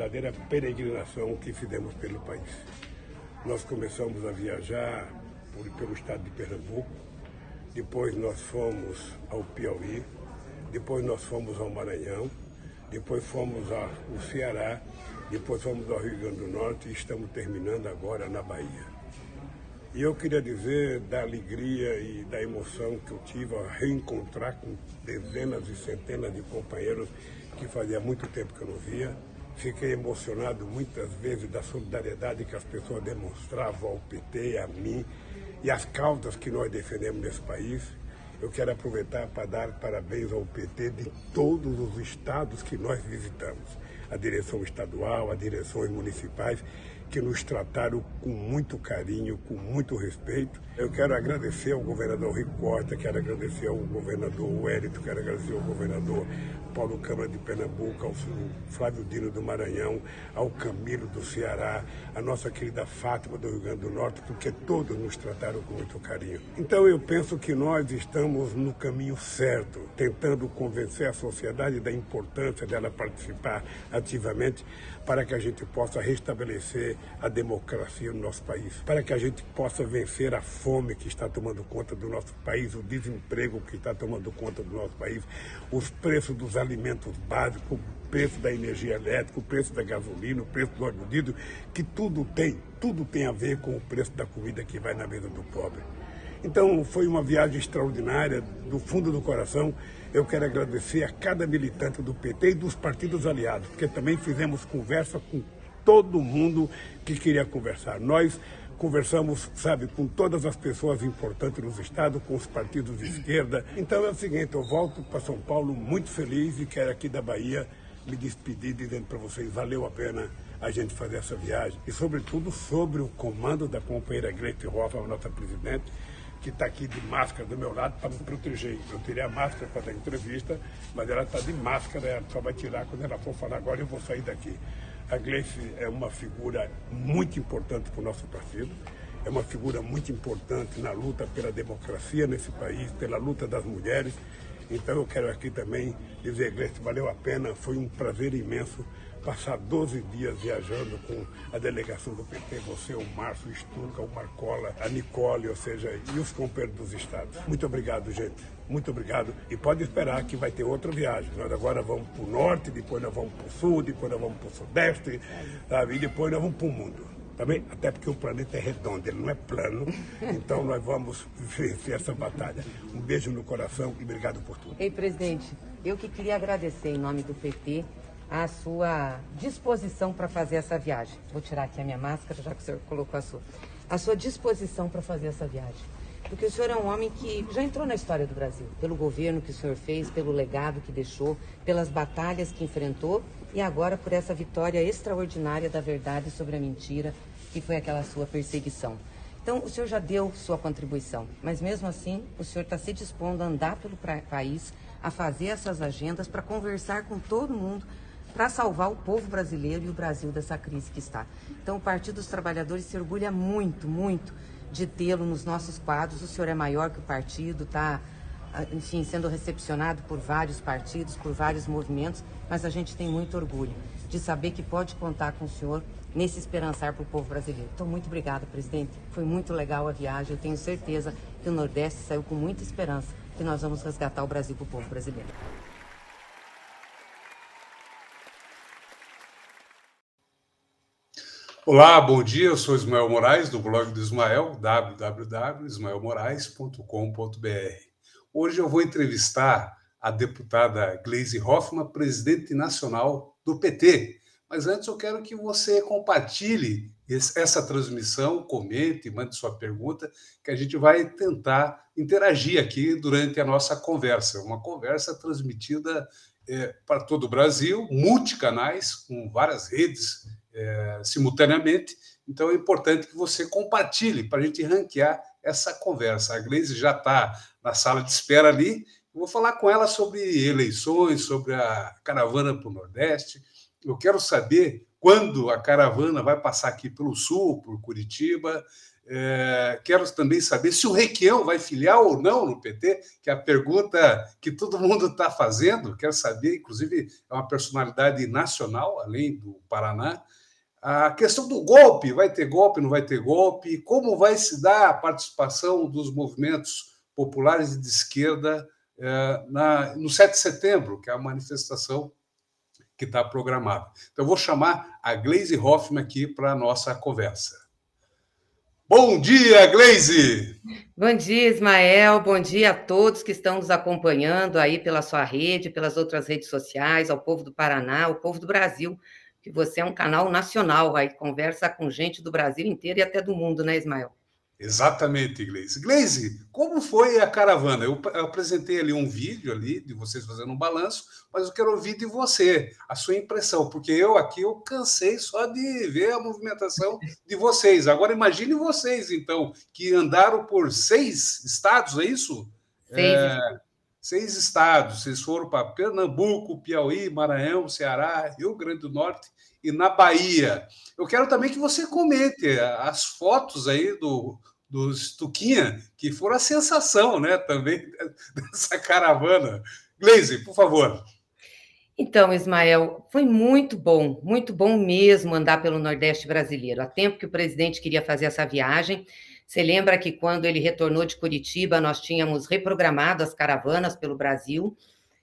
verdadeira peregrinação que fizemos pelo país. Nós começamos a viajar por, pelo estado de Pernambuco, depois nós fomos ao Piauí, depois nós fomos ao Maranhão, depois fomos ao Ceará, depois fomos ao Rio Grande do Norte e estamos terminando agora na Bahia. E eu queria dizer da alegria e da emoção que eu tive ao reencontrar com dezenas e centenas de companheiros que fazia muito tempo que eu não via. Fiquei emocionado muitas vezes da solidariedade que as pessoas demonstravam ao PT, a mim e as causas que nós defendemos nesse país. Eu quero aproveitar para dar parabéns ao PT de todos os estados que nós visitamos, a direção estadual, as direções municipais que nos trataram com muito carinho, com muito respeito. Eu quero agradecer ao governador Rico Costa, quero agradecer ao governador Wellington, quero agradecer ao governador Paulo Câmara de Pernambuco, ao Flávio Dino do Maranhão, ao Camilo do Ceará, a nossa querida Fátima do Rio Grande do Norte, porque todos nos trataram com muito carinho. Então eu penso que nós estamos no caminho certo, tentando convencer a sociedade da importância dela participar ativamente para que a gente possa restabelecer a democracia no nosso país, para que a gente possa vencer a fome que está tomando conta do nosso país, o desemprego que está tomando conta do nosso país, os preços dos alimentos básicos, o preço da energia elétrica, o preço da gasolina, o preço do óleo que tudo tem, tudo tem a ver com o preço da comida que vai na mesa do pobre. Então foi uma viagem extraordinária, do fundo do coração. Eu quero agradecer a cada militante do PT e dos partidos aliados, porque também fizemos conversa com todo mundo que queria conversar. Nós conversamos, sabe, com todas as pessoas importantes nos estados, com os partidos de esquerda. Então é o seguinte, eu volto para São Paulo muito feliz e quero aqui da Bahia me despedir dizendo para vocês, valeu a pena a gente fazer essa viagem. E sobretudo sobre o comando da companheira Gleite Hoffmann, nossa presidente, que está aqui de máscara do meu lado para me proteger. Eu tirei a máscara para dar entrevista, mas ela está de máscara, ela só vai tirar quando ela for falar agora eu vou sair daqui. A Gleice é uma figura muito importante para o nosso partido, é uma figura muito importante na luta pela democracia nesse país, pela luta das mulheres. Então eu quero aqui também dizer, Gleice, valeu a pena, foi um prazer imenso passar 12 dias viajando com a delegação do PT, você, o Márcio, o Sturca, o Marcola, a Nicole, ou seja, e os companheiros dos estados. Muito obrigado, gente. Muito obrigado. E pode esperar que vai ter outra viagem. Nós agora vamos para o norte, depois nós vamos para o sul, depois nós vamos para o sudeste, sabe? e depois nós vamos para o mundo. Também, até porque o planeta é redondo, ele não é plano. Então nós vamos vencer essa batalha. Um beijo no coração e obrigado por tudo. Ei, presidente, eu que queria agradecer em nome do PT a sua disposição para fazer essa viagem. Vou tirar aqui a minha máscara, já que o senhor colocou a sua. A sua disposição para fazer essa viagem. Porque o senhor é um homem que já entrou na história do Brasil, pelo governo que o senhor fez, pelo legado que deixou, pelas batalhas que enfrentou e agora por essa vitória extraordinária da verdade sobre a mentira, que foi aquela sua perseguição. Então, o senhor já deu sua contribuição, mas mesmo assim, o senhor está se dispondo a andar pelo país, a fazer essas agendas, para conversar com todo mundo, para salvar o povo brasileiro e o Brasil dessa crise que está. Então, o Partido dos Trabalhadores se orgulha muito, muito de tê-lo nos nossos quadros. O senhor é maior que o partido, está, ah, enfim, sendo recepcionado por vários partidos, por vários movimentos, mas a gente tem muito orgulho de saber que pode contar com o senhor nesse esperançar para o povo brasileiro. Então, muito obrigada, presidente. Foi muito legal a viagem. Eu tenho certeza que o Nordeste saiu com muita esperança que nós vamos resgatar o Brasil para o povo brasileiro. Olá, bom dia. Eu sou Ismael Moraes, do blog do Ismael, www.ismaelmoraes.com.br. Hoje eu vou entrevistar a deputada Gleisi Hoffmann, presidente nacional do PT. Mas antes eu quero que você compartilhe essa transmissão, comente, mande sua pergunta, que a gente vai tentar interagir aqui durante a nossa conversa. Uma conversa transmitida é, para todo o Brasil, multicanais, com várias redes é, simultaneamente. Então é importante que você compartilhe para a gente ranquear essa conversa. A Gleisi já está na sala de espera ali. Vou falar com ela sobre eleições, sobre a caravana para o Nordeste. Eu quero saber quando a caravana vai passar aqui pelo sul, por Curitiba. É, quero também saber se o Requião vai filiar ou não no PT, que é a pergunta que todo mundo está fazendo. Quero saber, inclusive, é uma personalidade nacional, além do Paraná. A questão do golpe, vai ter golpe, não vai ter golpe? Como vai se dar a participação dos movimentos populares de esquerda é, na, no 7 de setembro, que é a manifestação que está programada? Então, eu vou chamar a Gleise Hoffmann aqui para a nossa conversa. Bom dia, Gleise! Bom dia, Ismael. Bom dia a todos que estão nos acompanhando aí pela sua rede, pelas outras redes sociais, ao povo do Paraná, ao povo do Brasil que você é um canal nacional, aí conversa com gente do Brasil inteiro e até do mundo, né, Ismael? Exatamente, Gleise. Gleise, como foi a caravana? Eu apresentei ali um vídeo ali de vocês fazendo um balanço, mas eu quero ouvir de você a sua impressão, porque eu aqui eu cansei só de ver a movimentação de vocês. Agora imagine vocês, então, que andaram por seis estados, é isso? Seis. É, seis estados. Vocês foram para Pernambuco, Piauí, Maranhão, Ceará, Rio Grande do Norte e na Bahia. Eu quero também que você comente as fotos aí do, dos Tuquinha, que foram a sensação, né, também dessa caravana. Gleise, por favor. Então, Ismael, foi muito bom, muito bom mesmo andar pelo Nordeste brasileiro. Há tempo que o presidente queria fazer essa viagem. Você lembra que quando ele retornou de Curitiba, nós tínhamos reprogramado as caravanas pelo Brasil.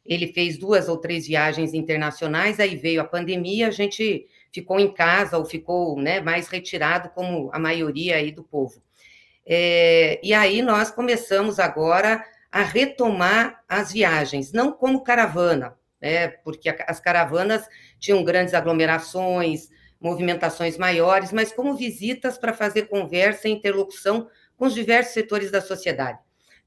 Ele fez duas ou três viagens internacionais, aí veio a pandemia, a gente ficou em casa ou ficou né, mais retirado, como a maioria aí do povo. É, e aí nós começamos agora a retomar as viagens, não como caravana, né, porque as caravanas tinham grandes aglomerações, movimentações maiores, mas como visitas para fazer conversa e interlocução com os diversos setores da sociedade.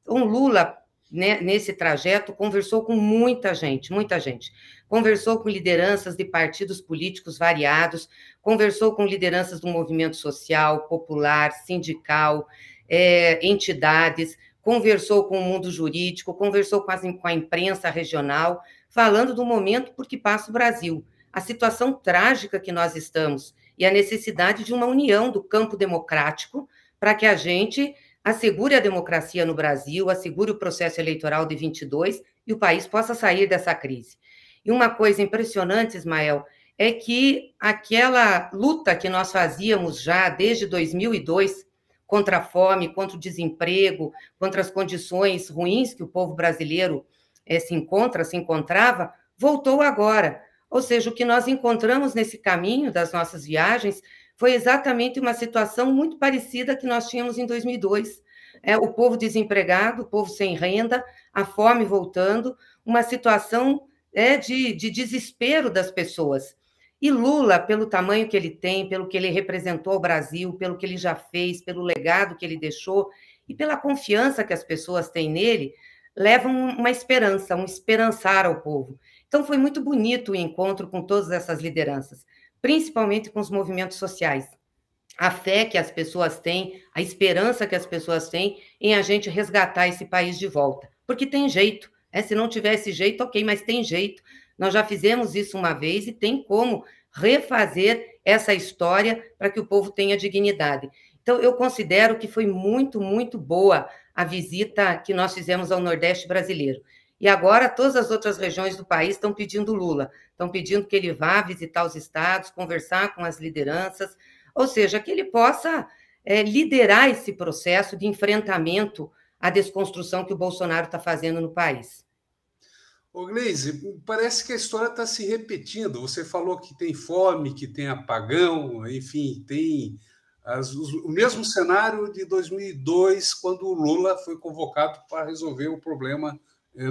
Então, Lula, né, nesse trajeto, conversou com muita gente, muita gente. Conversou com lideranças de partidos políticos variados, conversou com lideranças do movimento social, popular, sindical, é, entidades, conversou com o mundo jurídico, conversou com, as, com a imprensa regional, falando do momento por que passa o Brasil a situação trágica que nós estamos e a necessidade de uma união do campo democrático para que a gente assegure a democracia no Brasil, assegure o processo eleitoral de 22 e o país possa sair dessa crise. E uma coisa impressionante, Ismael, é que aquela luta que nós fazíamos já desde 2002 contra a fome, contra o desemprego, contra as condições ruins que o povo brasileiro é, se encontra, se encontrava, voltou agora ou seja, o que nós encontramos nesse caminho das nossas viagens foi exatamente uma situação muito parecida que nós tínhamos em 2002. É, o povo desempregado, o povo sem renda, a fome voltando, uma situação é, de, de desespero das pessoas. E Lula, pelo tamanho que ele tem, pelo que ele representou ao Brasil, pelo que ele já fez, pelo legado que ele deixou e pela confiança que as pessoas têm nele, levam uma esperança, um esperançar ao povo. Então, foi muito bonito o encontro com todas essas lideranças, principalmente com os movimentos sociais. A fé que as pessoas têm, a esperança que as pessoas têm em a gente resgatar esse país de volta. Porque tem jeito. É, se não tivesse jeito, ok, mas tem jeito. Nós já fizemos isso uma vez e tem como refazer essa história para que o povo tenha dignidade. Então, eu considero que foi muito, muito boa a visita que nós fizemos ao Nordeste brasileiro. E agora todas as outras regiões do país estão pedindo Lula, estão pedindo que ele vá visitar os estados, conversar com as lideranças, ou seja, que ele possa é, liderar esse processo de enfrentamento à desconstrução que o Bolsonaro está fazendo no país. Ô Gleise, parece que a história está se repetindo. Você falou que tem fome, que tem apagão, enfim, tem as, o mesmo cenário de 2002, quando o Lula foi convocado para resolver o problema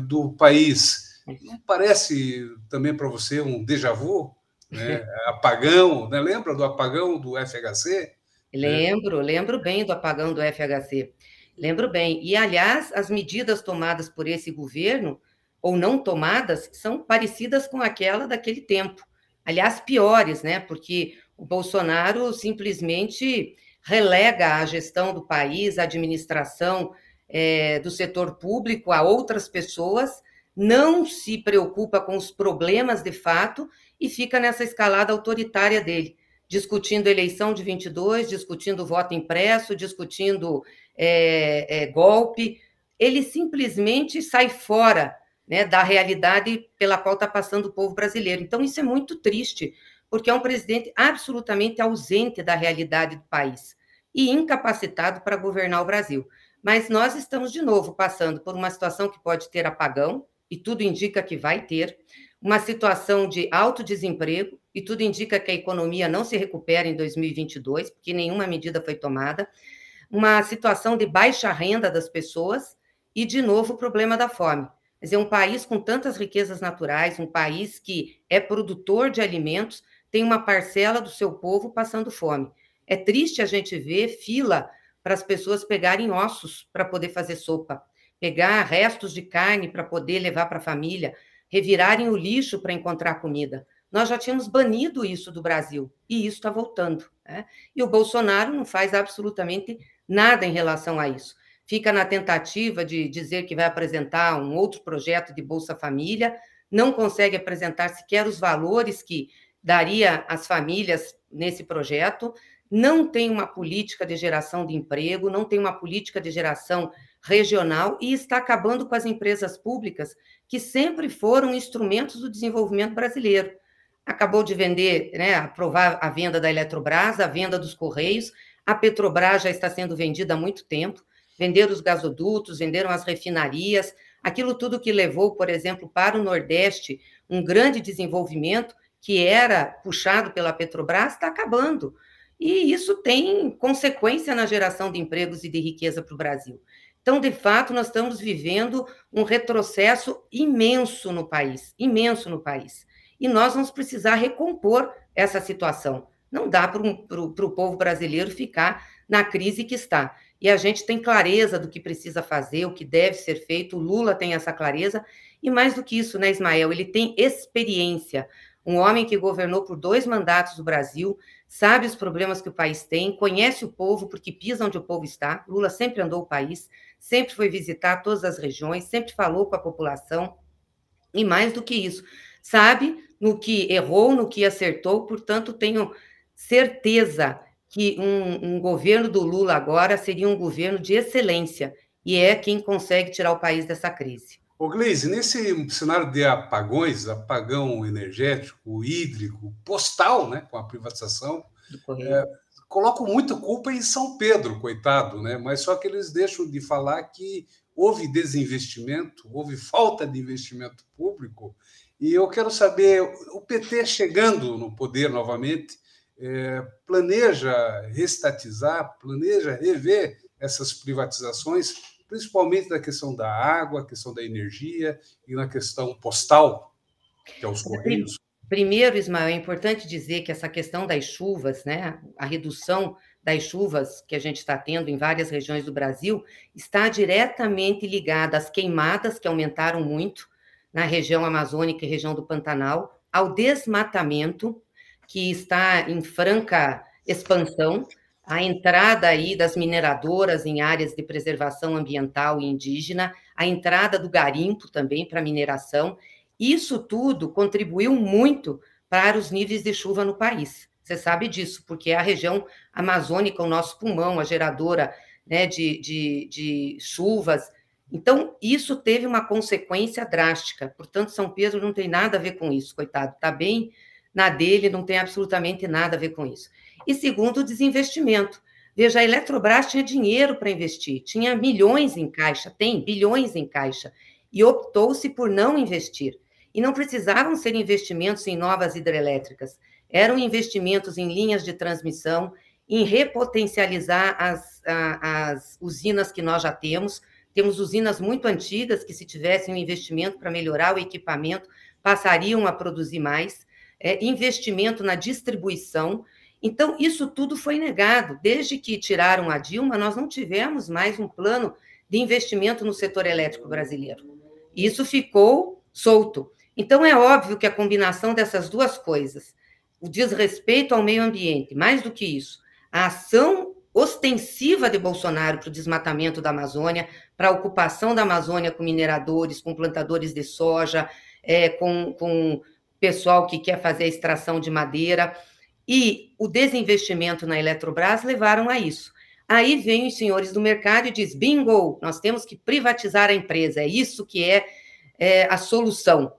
do país. Não parece também para você um déjà vu? Né? Apagão, né? lembra do apagão do FHC? Lembro, lembro bem do apagão do FHC. Lembro bem. E, aliás, as medidas tomadas por esse governo, ou não tomadas, são parecidas com aquela daquele tempo. Aliás, piores, né? Porque o Bolsonaro simplesmente relega a gestão do país, a administração é, do setor público a outras pessoas, não se preocupa com os problemas de fato e fica nessa escalada autoritária dele, discutindo eleição de 22, discutindo voto impresso, discutindo é, é, golpe. Ele simplesmente sai fora né, da realidade pela qual está passando o povo brasileiro. Então, isso é muito triste, porque é um presidente absolutamente ausente da realidade do país e incapacitado para governar o Brasil. Mas nós estamos, de novo, passando por uma situação que pode ter apagão, e tudo indica que vai ter, uma situação de alto desemprego, e tudo indica que a economia não se recupera em 2022, porque nenhuma medida foi tomada, uma situação de baixa renda das pessoas e, de novo, o problema da fome. Quer dizer, um país com tantas riquezas naturais, um país que é produtor de alimentos, tem uma parcela do seu povo passando fome. É triste a gente ver fila para as pessoas pegarem ossos para poder fazer sopa, pegar restos de carne para poder levar para a família, revirarem o lixo para encontrar comida. Nós já tínhamos banido isso do Brasil e isso está voltando. Né? E o Bolsonaro não faz absolutamente nada em relação a isso. Fica na tentativa de dizer que vai apresentar um outro projeto de Bolsa Família, não consegue apresentar sequer os valores que daria às famílias nesse projeto, não tem uma política de geração de emprego, não tem uma política de geração regional e está acabando com as empresas públicas, que sempre foram instrumentos do desenvolvimento brasileiro. Acabou de vender, né, aprovar a venda da Eletrobras, a venda dos Correios, a Petrobras já está sendo vendida há muito tempo, venderam os gasodutos, venderam as refinarias, aquilo tudo que levou, por exemplo, para o Nordeste um grande desenvolvimento que era puxado pela Petrobras está acabando. E isso tem consequência na geração de empregos e de riqueza para o Brasil. Então, de fato, nós estamos vivendo um retrocesso imenso no país, imenso no país. E nós vamos precisar recompor essa situação. Não dá para o povo brasileiro ficar na crise que está. E a gente tem clareza do que precisa fazer, o que deve ser feito. O Lula tem essa clareza. E mais do que isso, né, Ismael? Ele tem experiência. Um homem que governou por dois mandatos o Brasil, sabe os problemas que o país tem, conhece o povo, porque pisa onde o povo está. Lula sempre andou o país, sempre foi visitar todas as regiões, sempre falou com a população. E mais do que isso, sabe no que errou, no que acertou, portanto, tenho certeza que um, um governo do Lula agora seria um governo de excelência e é quem consegue tirar o país dessa crise. Ô, Gleise, nesse cenário de apagões, apagão energético, hídrico, postal, né, com a privatização, é, colocam muita culpa em São Pedro, coitado, né? mas só que eles deixam de falar que houve desinvestimento, houve falta de investimento público, e eu quero saber, o PT chegando no poder novamente, é, planeja restatizar, planeja rever essas privatizações principalmente na questão da água, questão da energia e na questão postal, que é os correios. Primeiro, Ismael, é importante dizer que essa questão das chuvas, né, a redução das chuvas que a gente está tendo em várias regiões do Brasil, está diretamente ligada às queimadas que aumentaram muito na região amazônica e região do Pantanal, ao desmatamento que está em franca expansão, a entrada aí das mineradoras em áreas de preservação ambiental e indígena, a entrada do garimpo também para mineração, isso tudo contribuiu muito para os níveis de chuva no país. Você sabe disso, porque é a região amazônica, o nosso pulmão, a geradora né, de, de, de chuvas. Então, isso teve uma consequência drástica. Portanto, São Pedro não tem nada a ver com isso, coitado. Está bem na dele, não tem absolutamente nada a ver com isso e segundo, o desinvestimento. Veja, a Eletrobras tinha dinheiro para investir, tinha milhões em caixa, tem bilhões em caixa, e optou-se por não investir. E não precisavam ser investimentos em novas hidrelétricas, eram investimentos em linhas de transmissão, em repotencializar as, as usinas que nós já temos. Temos usinas muito antigas que, se tivessem um investimento para melhorar o equipamento, passariam a produzir mais. É, investimento na distribuição, então, isso tudo foi negado. Desde que tiraram a Dilma, nós não tivemos mais um plano de investimento no setor elétrico brasileiro. Isso ficou solto. Então, é óbvio que a combinação dessas duas coisas, o desrespeito ao meio ambiente, mais do que isso, a ação ostensiva de Bolsonaro para o desmatamento da Amazônia, para a ocupação da Amazônia com mineradores, com plantadores de soja, é, com, com pessoal que quer fazer a extração de madeira, e o desinvestimento na Eletrobras levaram a isso. Aí vem os senhores do mercado e diz: bingo, nós temos que privatizar a empresa, é isso que é, é a solução.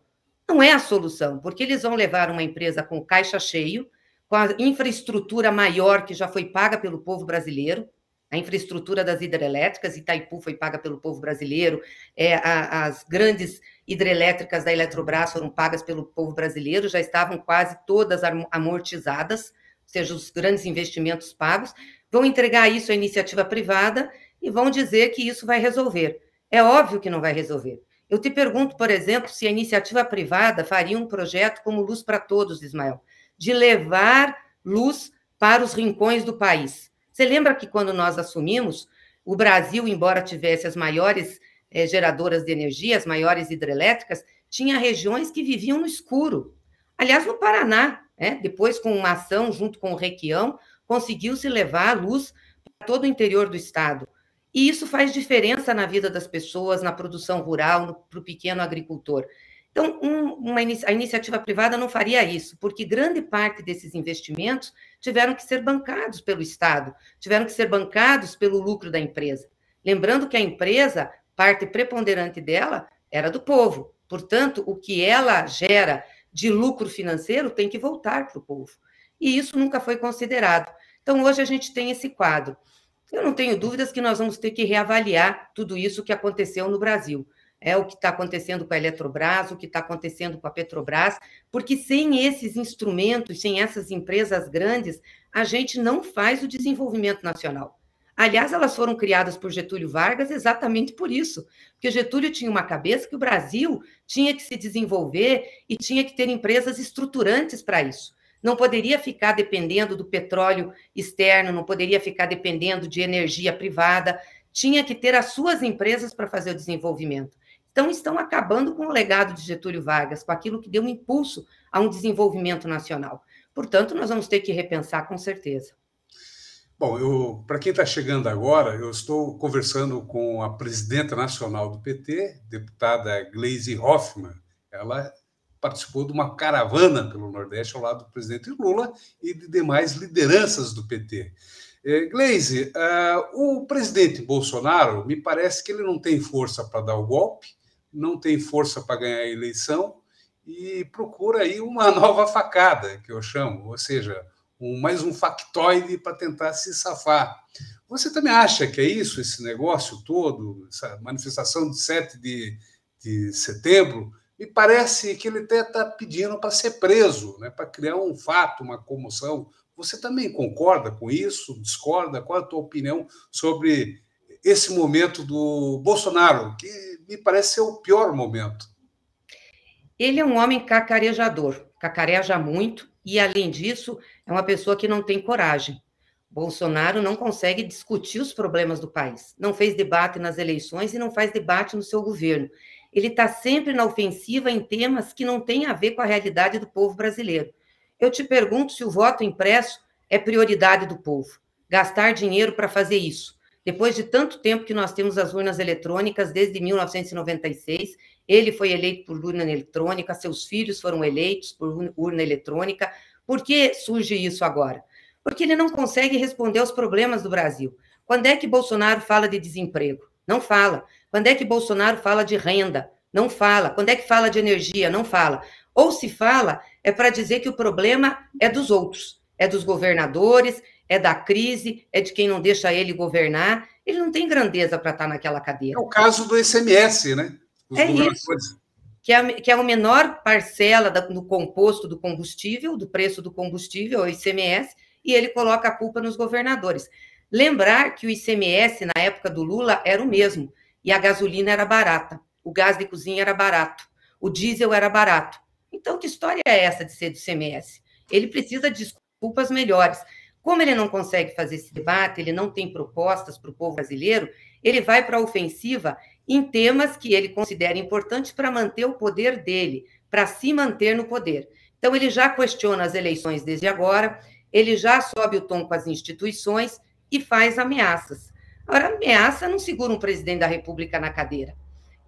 Não é a solução, porque eles vão levar uma empresa com caixa cheio, com a infraestrutura maior que já foi paga pelo povo brasileiro, a infraestrutura das hidrelétricas, Itaipu foi paga pelo povo brasileiro, é, a, as grandes hidrelétricas da Eletrobras foram pagas pelo povo brasileiro, já estavam quase todas amortizadas, ou seja, os grandes investimentos pagos, vão entregar isso à iniciativa privada e vão dizer que isso vai resolver. É óbvio que não vai resolver. Eu te pergunto, por exemplo, se a iniciativa privada faria um projeto como Luz para Todos, Ismael, de levar luz para os rincões do país. Você lembra que quando nós assumimos, o Brasil, embora tivesse as maiores eh, geradoras de energia, as maiores hidrelétricas, tinha regiões que viviam no escuro. Aliás, no Paraná, né, depois com uma ação junto com o Requião, conseguiu-se levar a luz para todo o interior do estado. E isso faz diferença na vida das pessoas, na produção rural, para o pequeno agricultor. Então, um, uma, a iniciativa privada não faria isso, porque grande parte desses investimentos tiveram que ser bancados pelo Estado, tiveram que ser bancados pelo lucro da empresa. Lembrando que a empresa, parte preponderante dela, era do povo. Portanto, o que ela gera de lucro financeiro tem que voltar para o povo. E isso nunca foi considerado. Então, hoje a gente tem esse quadro. Eu não tenho dúvidas que nós vamos ter que reavaliar tudo isso que aconteceu no Brasil é o que está acontecendo com a Eletrobras, o que está acontecendo com a Petrobras, porque sem esses instrumentos, sem essas empresas grandes, a gente não faz o desenvolvimento nacional. Aliás, elas foram criadas por Getúlio Vargas exatamente por isso, porque Getúlio tinha uma cabeça que o Brasil tinha que se desenvolver e tinha que ter empresas estruturantes para isso. Não poderia ficar dependendo do petróleo externo, não poderia ficar dependendo de energia privada, tinha que ter as suas empresas para fazer o desenvolvimento. Então, estão acabando com o legado de Getúlio Vargas, com aquilo que deu um impulso a um desenvolvimento nacional. Portanto, nós vamos ter que repensar com certeza. Bom, para quem está chegando agora, eu estou conversando com a presidenta nacional do PT, deputada Gleisi Hoffmann. Ela participou de uma caravana pelo Nordeste ao lado do presidente Lula e de demais lideranças do PT. É, Gleisi, uh, o presidente Bolsonaro, me parece que ele não tem força para dar o golpe, não tem força para ganhar a eleição e procura aí uma nova facada, que eu chamo, ou seja, um, mais um factoide para tentar se safar. Você também acha que é isso, esse negócio todo, essa manifestação de 7 de, de setembro? Me parece que ele até está pedindo para ser preso, né, para criar um fato, uma comoção. Você também concorda com isso? Discorda? Qual é a tua opinião sobre esse momento do Bolsonaro, que me parece ser o pior momento. Ele é um homem cacarejador, cacareja muito, e além disso, é uma pessoa que não tem coragem. Bolsonaro não consegue discutir os problemas do país, não fez debate nas eleições e não faz debate no seu governo. Ele está sempre na ofensiva em temas que não têm a ver com a realidade do povo brasileiro. Eu te pergunto se o voto impresso é prioridade do povo. Gastar dinheiro para fazer isso. Depois de tanto tempo que nós temos as urnas eletrônicas, desde 1996, ele foi eleito por urna eletrônica, seus filhos foram eleitos por urna eletrônica. Por que surge isso agora? Porque ele não consegue responder aos problemas do Brasil. Quando é que Bolsonaro fala de desemprego? Não fala. Quando é que Bolsonaro fala de renda? Não fala. Quando é que fala de energia? Não fala. Ou se fala, é para dizer que o problema é dos outros, é dos governadores, é da crise, é de quem não deixa ele governar. Ele não tem grandeza para estar tá naquela cadeira. É o caso do SMS, né? Os é isso. Que é, que é a menor parcela do composto do combustível, do preço do combustível, o ICMS, e ele coloca a culpa nos governadores. Lembrar que o ICMS, na época do Lula, era o mesmo, e a gasolina era barata, o gás de cozinha era barato, o diesel era barato. Então, que história é essa de ser do ICMS? Ele precisa de desculpas melhores. Como ele não consegue fazer esse debate, ele não tem propostas para o povo brasileiro, ele vai para a ofensiva em temas que ele considera importantes para manter o poder dele, para se manter no poder. Então, ele já questiona as eleições desde agora, ele já sobe o tom com as instituições e faz ameaças. Agora, ameaça não segura um presidente da República na cadeira.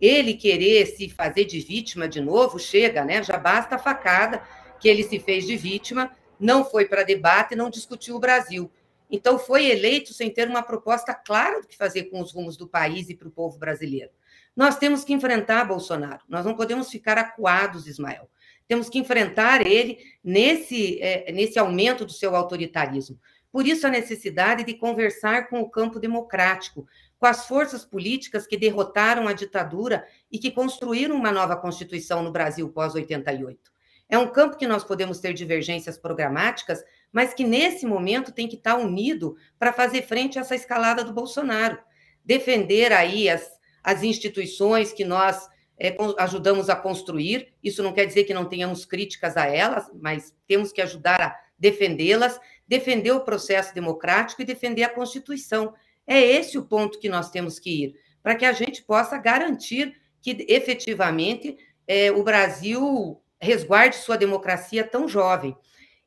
ele querer se fazer de vítima de novo, chega, né? Já basta a facada que ele se fez de vítima, não foi para debate, não discutiu o Brasil. Então, foi eleito sem ter uma proposta clara do que fazer com os rumos do país e para o povo brasileiro. Nós temos que enfrentar Bolsonaro, nós não podemos ficar acuados, Ismael. Temos que enfrentar ele nesse, é, nesse aumento do seu autoritarismo. Por isso, a necessidade de conversar com o campo democrático, com as forças políticas que derrotaram a ditadura e que construíram uma nova Constituição no Brasil pós-88. É um campo que nós podemos ter divergências programáticas, mas que nesse momento tem que estar unido para fazer frente a essa escalada do Bolsonaro. Defender aí as, as instituições que nós é, ajudamos a construir. Isso não quer dizer que não tenhamos críticas a elas, mas temos que ajudar a defendê-las, defender o processo democrático e defender a Constituição. É esse o ponto que nós temos que ir, para que a gente possa garantir que efetivamente é, o Brasil resguarde sua democracia tão jovem.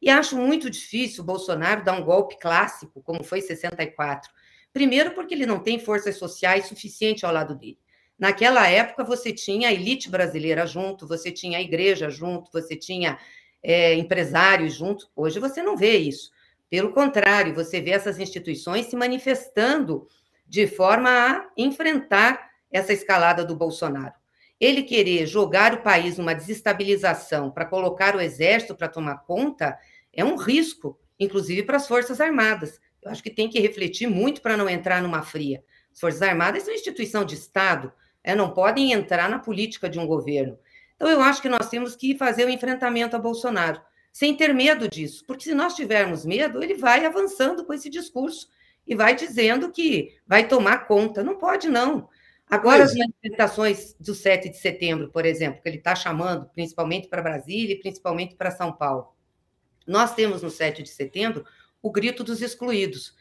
E acho muito difícil o Bolsonaro dar um golpe clássico, como foi em 64. Primeiro, porque ele não tem forças sociais suficientes ao lado dele. Naquela época, você tinha a elite brasileira junto, você tinha a igreja junto, você tinha é, empresários junto. Hoje você não vê isso. Pelo contrário, você vê essas instituições se manifestando de forma a enfrentar essa escalada do Bolsonaro. Ele querer jogar o país numa desestabilização para colocar o exército para tomar conta é um risco, inclusive para as Forças Armadas. Eu acho que tem que refletir muito para não entrar numa fria. As Forças Armadas são instituição de Estado, é, não podem entrar na política de um governo. Então, eu acho que nós temos que fazer o enfrentamento a Bolsonaro, sem ter medo disso, porque se nós tivermos medo, ele vai avançando com esse discurso e vai dizendo que vai tomar conta. Não pode, não. Agora, as manifestações do 7 de setembro, por exemplo, que ele está chamando, principalmente para Brasília e principalmente para São Paulo. Nós temos no 7 de setembro o grito dos excluídos.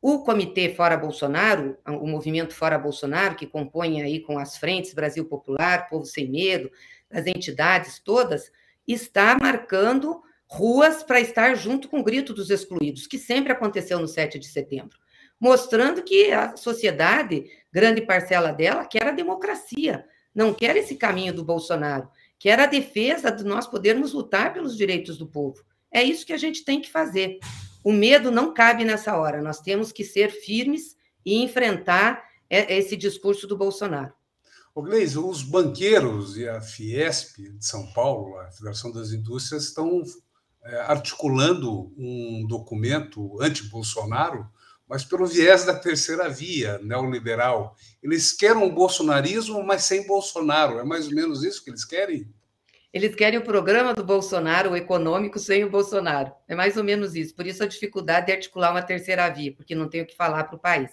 O Comitê Fora Bolsonaro, o movimento Fora Bolsonaro, que compõe aí com as frentes Brasil Popular, Povo Sem Medo, as entidades todas, está marcando ruas para estar junto com o grito dos excluídos, que sempre aconteceu no 7 de setembro, mostrando que a sociedade, grande parcela dela, quer a democracia, não quer esse caminho do Bolsonaro, quer a defesa de nós podermos lutar pelos direitos do povo. É isso que a gente tem que fazer. O medo não cabe nessa hora. Nós temos que ser firmes e enfrentar esse discurso do Bolsonaro. O Gleisi, os banqueiros e a Fiesp de São Paulo, a Federação das Indústrias, estão é, articulando um documento anti-Bolsonaro, mas pelo viés da terceira via neoliberal. Eles querem um bolsonarismo, mas sem Bolsonaro. É mais ou menos isso que eles querem? Eles querem o programa do Bolsonaro, o econômico, sem o Bolsonaro. É mais ou menos isso. Por isso a dificuldade de articular uma terceira via, porque não tem o que falar para o país.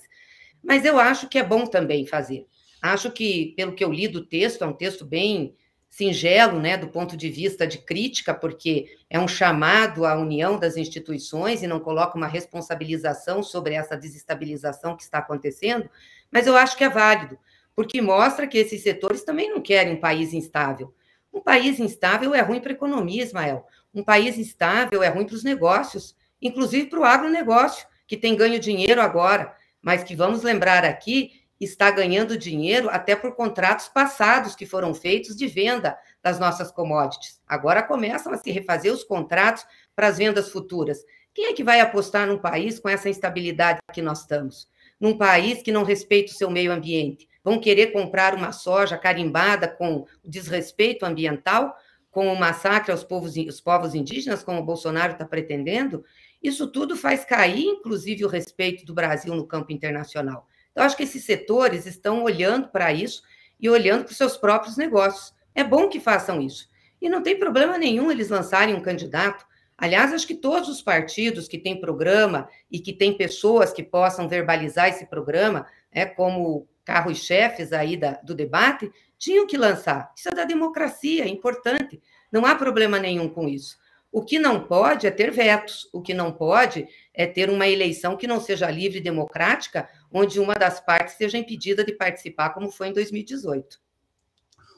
Mas eu acho que é bom também fazer. Acho que, pelo que eu li do texto, é um texto bem singelo, né, do ponto de vista de crítica, porque é um chamado à união das instituições e não coloca uma responsabilização sobre essa desestabilização que está acontecendo, mas eu acho que é válido, porque mostra que esses setores também não querem um país instável. Um país instável é ruim para a economia, Ismael. Um país instável é ruim para os negócios, inclusive para o agronegócio, que tem ganho dinheiro agora, mas que vamos lembrar aqui, está ganhando dinheiro até por contratos passados que foram feitos de venda das nossas commodities. Agora começam a se refazer os contratos para as vendas futuras. Quem é que vai apostar num país com essa instabilidade que nós estamos? Num país que não respeita o seu meio ambiente, vão querer comprar uma soja carimbada com desrespeito ambiental, com o massacre aos povos, os povos indígenas, como o Bolsonaro está pretendendo, isso tudo faz cair, inclusive, o respeito do Brasil no campo internacional. Então, acho que esses setores estão olhando para isso e olhando para os seus próprios negócios. É bom que façam isso. E não tem problema nenhum eles lançarem um candidato. Aliás, acho que todos os partidos que têm programa e que têm pessoas que possam verbalizar esse programa, é como carros-chefes aí da, do debate, tinham que lançar. Isso é da democracia, é importante. Não há problema nenhum com isso. O que não pode é ter vetos, o que não pode é ter uma eleição que não seja livre e democrática, onde uma das partes seja impedida de participar, como foi em 2018.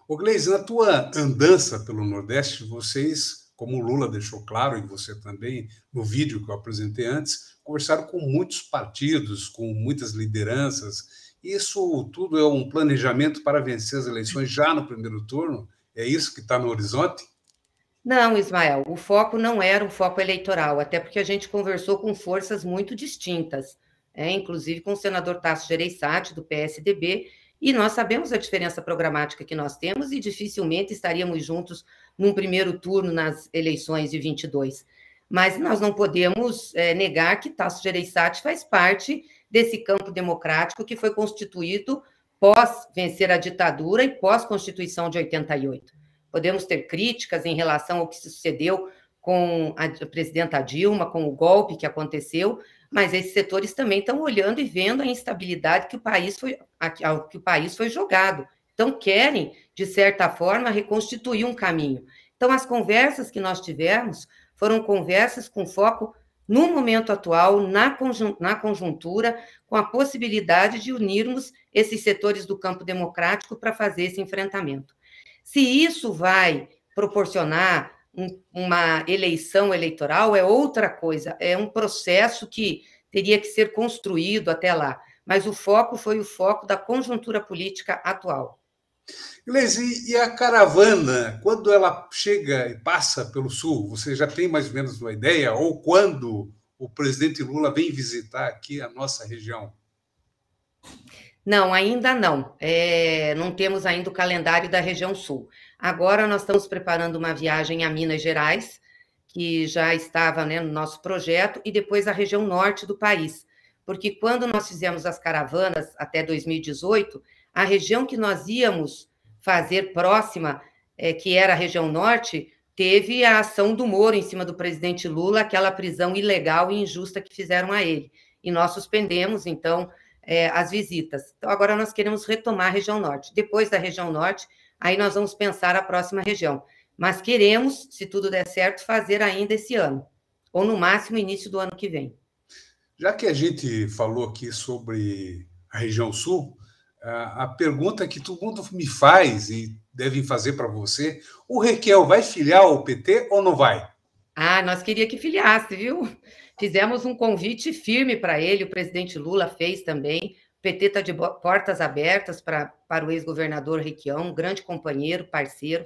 O Gleisi, na tua andança pelo Nordeste, vocês como o Lula deixou claro, e você também, no vídeo que eu apresentei antes, conversaram com muitos partidos, com muitas lideranças. Isso tudo é um planejamento para vencer as eleições já no primeiro turno? É isso que está no horizonte? Não, Ismael, o foco não era um foco eleitoral, até porque a gente conversou com forças muito distintas, é, inclusive com o senador Tasso Gereissati, do PSDB, e nós sabemos a diferença programática que nós temos e dificilmente estaríamos juntos num primeiro turno nas eleições de 22. Mas nós não podemos é, negar que Tasso Gereissati faz parte desse campo democrático que foi constituído pós vencer a ditadura e pós Constituição de 88. Podemos ter críticas em relação ao que sucedeu com a presidenta Dilma, com o golpe que aconteceu, mas esses setores também estão olhando e vendo a instabilidade que o país foi, que o país foi jogado. Então, querem, de certa forma, reconstituir um caminho. Então, as conversas que nós tivemos foram conversas com foco no momento atual, na conjuntura, com a possibilidade de unirmos esses setores do campo democrático para fazer esse enfrentamento. Se isso vai proporcionar um, uma eleição eleitoral é outra coisa, é um processo que teria que ser construído até lá. Mas o foco foi o foco da conjuntura política atual. Gleisi, e a caravana, quando ela chega e passa pelo Sul, você já tem mais ou menos uma ideia? Ou quando o presidente Lula vem visitar aqui a nossa região? Não, ainda não. É, não temos ainda o calendário da região sul. Agora nós estamos preparando uma viagem a Minas Gerais, que já estava né, no nosso projeto, e depois a região norte do país. Porque quando nós fizemos as caravanas até 2018, a região que nós íamos fazer próxima, é, que era a região norte, teve a ação do Moro em cima do presidente Lula, aquela prisão ilegal e injusta que fizeram a ele. E nós suspendemos, então, é, as visitas. Então, agora nós queremos retomar a região norte. Depois da região norte, aí nós vamos pensar a próxima região. Mas queremos, se tudo der certo, fazer ainda esse ano, ou no máximo início do ano que vem. Já que a gente falou aqui sobre a região sul, a pergunta que todo mundo me faz e devem fazer para você: o Requel vai filiar o PT ou não vai? Ah, nós queria que filiasse, viu? Fizemos um convite firme para ele, o presidente Lula fez também. O PT está de portas abertas pra, para o ex-governador Requião, um grande companheiro, parceiro.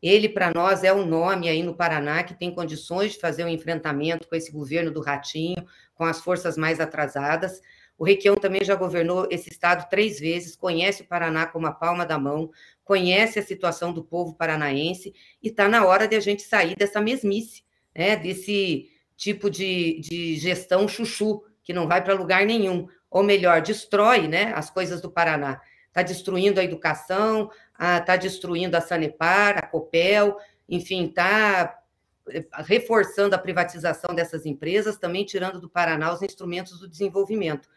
Ele, para nós, é um nome aí no Paraná que tem condições de fazer um enfrentamento com esse governo do Ratinho, com as forças mais atrasadas. O Requião também já governou esse estado três vezes, conhece o Paraná como a palma da mão, conhece a situação do povo paranaense e está na hora de a gente sair dessa mesmice, né, desse tipo de, de gestão chuchu, que não vai para lugar nenhum, ou melhor, destrói né, as coisas do Paraná. Está destruindo a educação, está destruindo a Sanepar, a Copel, enfim, está eh, reforçando a privatização dessas empresas, também tirando do Paraná os instrumentos do desenvolvimento.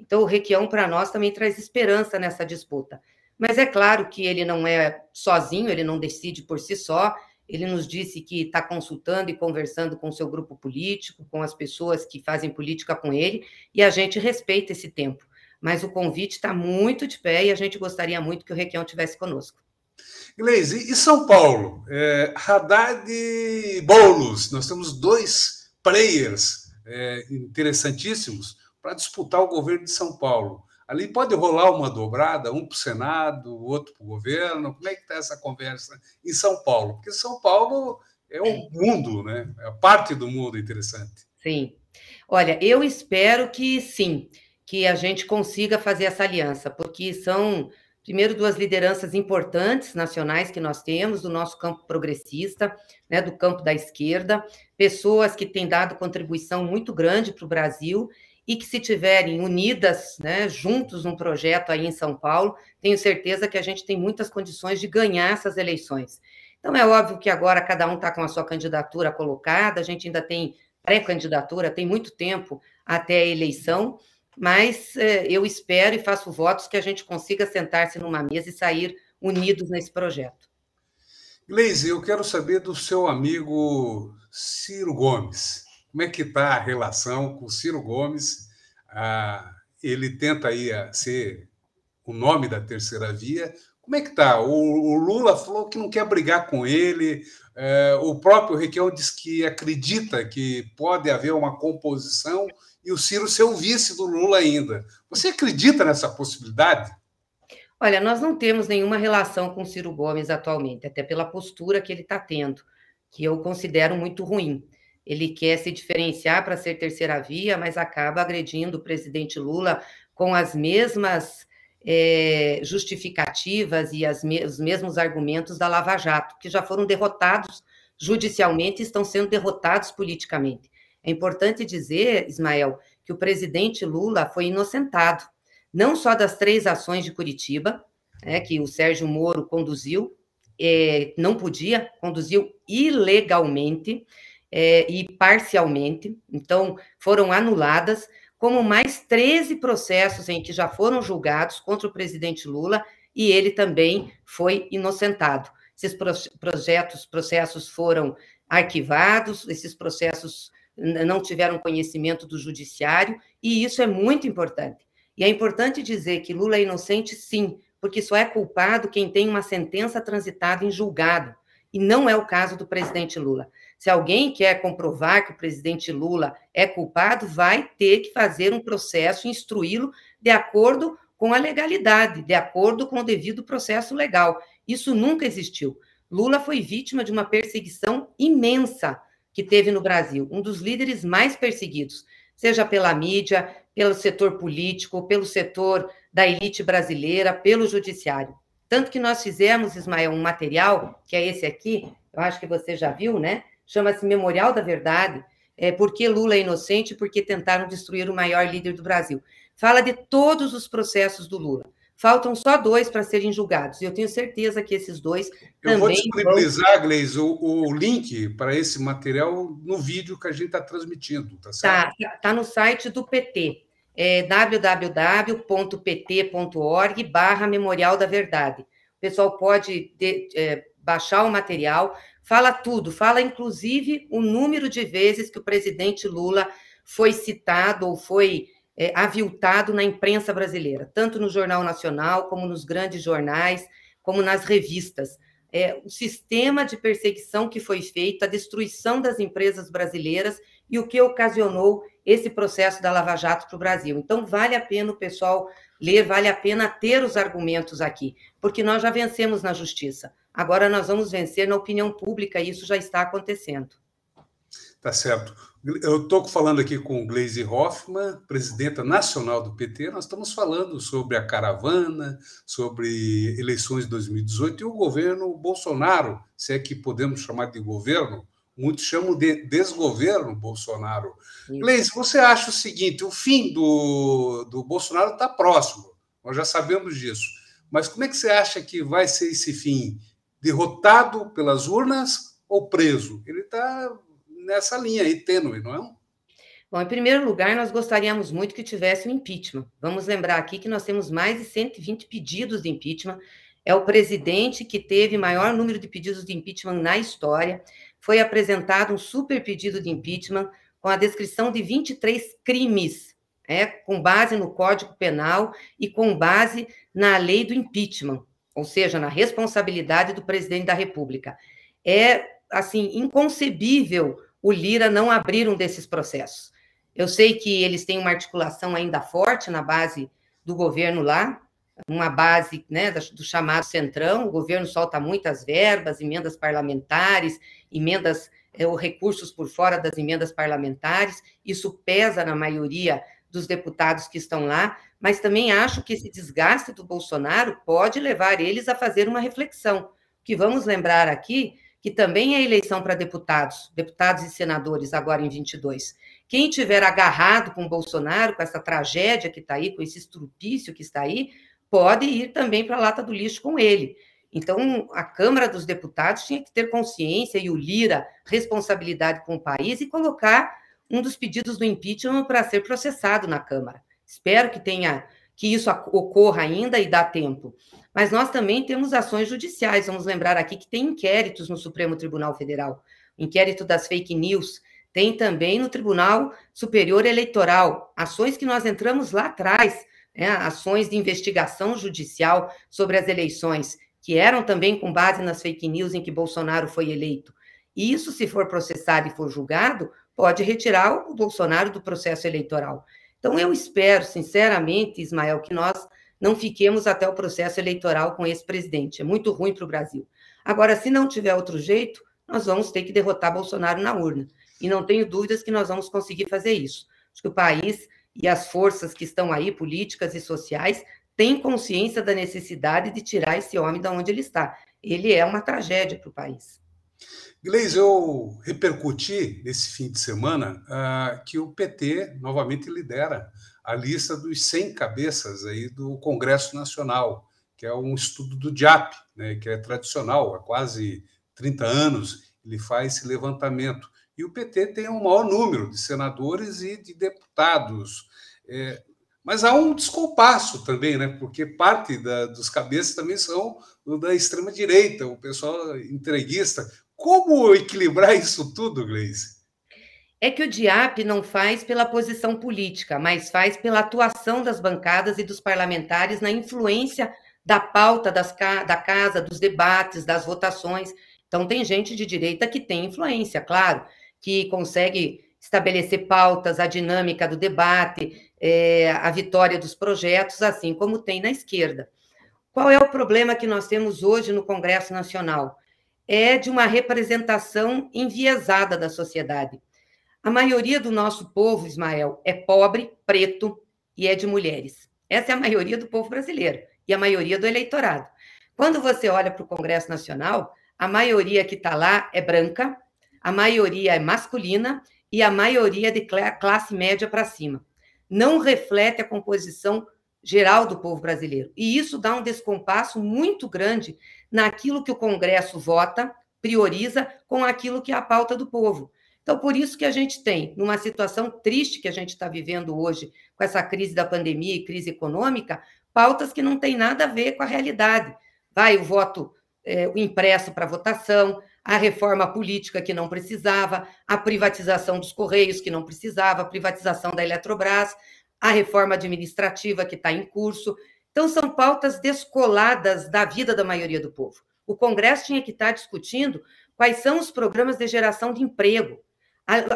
Então, o Requião, para nós, também traz esperança nessa disputa. Mas é claro que ele não é sozinho, ele não decide por si só, ele nos disse que está consultando e conversando com seu grupo político, com as pessoas que fazem política com ele, e a gente respeita esse tempo. Mas o convite está muito de pé e a gente gostaria muito que o Requião tivesse conosco. Gleise, e São Paulo? É, Haddad e Boulos, nós temos dois players é, interessantíssimos para disputar o governo de São Paulo. Ali pode rolar uma dobrada, um para o Senado, outro para o governo. Como é que está essa conversa em São Paulo? Porque São Paulo é um mundo, né? É parte do mundo interessante. Sim. Olha, eu espero que sim, que a gente consiga fazer essa aliança, porque são, primeiro, duas lideranças importantes nacionais que nós temos, do nosso campo progressista, né, do campo da esquerda, pessoas que têm dado contribuição muito grande para o Brasil e que se tiverem unidas, né, juntos num projeto aí em São Paulo, tenho certeza que a gente tem muitas condições de ganhar essas eleições. Então é óbvio que agora cada um está com a sua candidatura colocada, a gente ainda tem pré-candidatura, tem muito tempo até a eleição, mas eh, eu espero e faço votos que a gente consiga sentar-se numa mesa e sair unidos nesse projeto. Gleise, eu quero saber do seu amigo Ciro Gomes. Como é que está a relação com o Ciro Gomes? Ah, ele tenta aí ser o nome da terceira via, Como é que está? O, o, Lula falou que não quer brigar com ele, é, o próprio Requião diz que acredita que pode haver uma composição e o Ciro ser o vice do Lula ainda. Você acredita nessa possibilidade? Olha, nós não temos nenhuma relação com o Ciro Gomes atualmente, até pela postura que ele está tendo, que eu considero muito ruim. Ele quer se diferenciar para ser terceira via, mas acaba agredindo o presidente Lula com as mesmas é, justificativas e me os mesmos argumentos da Lava Jato, que já foram derrotados judicialmente e estão sendo derrotados politicamente. É importante dizer, Ismael, que o presidente Lula foi inocentado, não só das três ações de Curitiba, né, que o Sérgio Moro conduziu, é, não podia, conduziu ilegalmente é, e parcialmente, então foram anuladas, como mais 13 processos em que já foram julgados contra o presidente Lula e ele também foi inocentado. Esses projetos, processos foram arquivados, esses processos não tiveram conhecimento do judiciário, e isso é muito importante. E é importante dizer que Lula é inocente, sim, porque só é culpado quem tem uma sentença transitada em julgado, e não é o caso do presidente Lula. Se alguém quer comprovar que o presidente Lula é culpado, vai ter que fazer um processo, instruí-lo de acordo com a legalidade, de acordo com o devido processo legal. Isso nunca existiu. Lula foi vítima de uma perseguição imensa que teve no Brasil, um dos líderes mais perseguidos, seja pela mídia, pelo setor político, pelo setor da elite brasileira, pelo judiciário. Tanto que nós fizemos, Ismael, um material, que é esse aqui, eu acho que você já viu, né? Chama-se Memorial da Verdade, é, porque Lula é inocente, porque tentaram destruir o maior líder do Brasil. Fala de todos os processos do Lula. Faltam só dois para serem julgados. E eu tenho certeza que esses dois eu também. Eu vou disponibilizar, vão... Gleis, o, o, link para esse material no vídeo que a gente está transmitindo, tá certo? Tá, tá no site do PT. É www.pt.org barra Memorial da Verdade. O pessoal pode de, é, baixar o material, fala tudo, fala inclusive o número de vezes que o presidente Lula foi citado ou foi é, aviltado na imprensa brasileira, tanto no Jornal Nacional, como nos grandes jornais, como nas revistas. É, o sistema de perseguição que foi feito, a destruição das empresas brasileiras e o que ocasionou esse processo da Lava Jato para o Brasil. Então, vale a pena o pessoal ler, vale a pena ter os argumentos aqui, porque nós já vencemos na justiça. Agora nós vamos vencer na opinião pública e isso já está acontecendo. Tá certo. Eu estou falando aqui com Gleisi Hoffmann, presidenta nacional do PT. Nós estamos falando sobre a caravana, sobre eleições de 2018 e o governo Bolsonaro, se é que podemos chamar de governo, muitos chamam de desgoverno Bolsonaro. Gleisi, você acha o seguinte: o fim do, do Bolsonaro está próximo, nós já sabemos disso. Mas como é que você acha que vai ser esse fim? Derrotado pelas urnas ou preso? Ele está nessa linha aí, tênue, não é? Bom, em primeiro lugar, nós gostaríamos muito que tivesse o um impeachment. Vamos lembrar aqui que nós temos mais de 120 pedidos de impeachment. É o presidente que teve maior número de pedidos de impeachment na história. Foi apresentado um super pedido de impeachment com a descrição de 23 crimes, é, com base no Código Penal e com base na lei do impeachment ou seja, na responsabilidade do presidente da República. É, assim, inconcebível o Lira não abrir um desses processos. Eu sei que eles têm uma articulação ainda forte na base do governo lá, uma base né, do chamado Centrão, o governo solta muitas verbas, emendas parlamentares, emendas é, ou recursos por fora das emendas parlamentares, isso pesa na maioria dos deputados que estão lá, mas também acho que esse desgaste do Bolsonaro pode levar eles a fazer uma reflexão. Que vamos lembrar aqui que também é eleição para deputados, deputados e senadores agora em 22. Quem tiver agarrado com Bolsonaro, com essa tragédia que está aí, com esse estrupício que está aí, pode ir também para a lata do lixo com ele. Então, a Câmara dos Deputados tinha que ter consciência e o Lira responsabilidade com o país e colocar um dos pedidos do impeachment para ser processado na Câmara. Espero que tenha que isso ocorra ainda e dá tempo. Mas nós também temos ações judiciais. Vamos lembrar aqui que tem inquéritos no Supremo Tribunal Federal, inquérito das fake news, tem também no Tribunal Superior Eleitoral, ações que nós entramos lá atrás né, ações de investigação judicial sobre as eleições, que eram também com base nas fake news em que Bolsonaro foi eleito. E isso, se for processado e for julgado, pode retirar o Bolsonaro do processo eleitoral. Então, eu espero, sinceramente, Ismael, que nós não fiquemos até o processo eleitoral com esse presidente. É muito ruim para o Brasil. Agora, se não tiver outro jeito, nós vamos ter que derrotar Bolsonaro na urna. E não tenho dúvidas que nós vamos conseguir fazer isso. Acho que o país e as forças que estão aí, políticas e sociais, têm consciência da necessidade de tirar esse homem de onde ele está. Ele é uma tragédia para o país. Gleis, eu repercuti nesse fim de semana uh, que o PT novamente lidera a lista dos 100 cabeças aí do Congresso Nacional, que é um estudo do DIAP, né, que é tradicional, há quase 30 anos ele faz esse levantamento. E o PT tem o maior número de senadores e de deputados. É, mas há um descompasso também, né? porque parte da, dos cabeças também são da extrema-direita, o pessoal entreguista. Como equilibrar isso tudo, Gleice? É que o DIAP não faz pela posição política, mas faz pela atuação das bancadas e dos parlamentares na influência da pauta das, da casa, dos debates, das votações. Então, tem gente de direita que tem influência, claro, que consegue estabelecer pautas, a dinâmica do debate, é, a vitória dos projetos, assim como tem na esquerda. Qual é o problema que nós temos hoje no Congresso Nacional? É de uma representação enviesada da sociedade. A maioria do nosso povo, Ismael, é pobre, preto e é de mulheres. Essa é a maioria do povo brasileiro e a maioria do eleitorado. Quando você olha para o Congresso Nacional, a maioria que está lá é branca, a maioria é masculina e a maioria é de classe média para cima. Não reflete a composição geral do povo brasileiro. E isso dá um descompasso muito grande naquilo que o Congresso vota, prioriza, com aquilo que é a pauta do povo. Então, por isso que a gente tem, numa situação triste que a gente está vivendo hoje, com essa crise da pandemia e crise econômica, pautas que não têm nada a ver com a realidade. Vai o voto é, o impresso para votação, a reforma política que não precisava, a privatização dos Correios que não precisava, a privatização da Eletrobras, a reforma administrativa que está em curso. Então, são pautas descoladas da vida da maioria do povo. O Congresso tinha que estar discutindo quais são os programas de geração de emprego.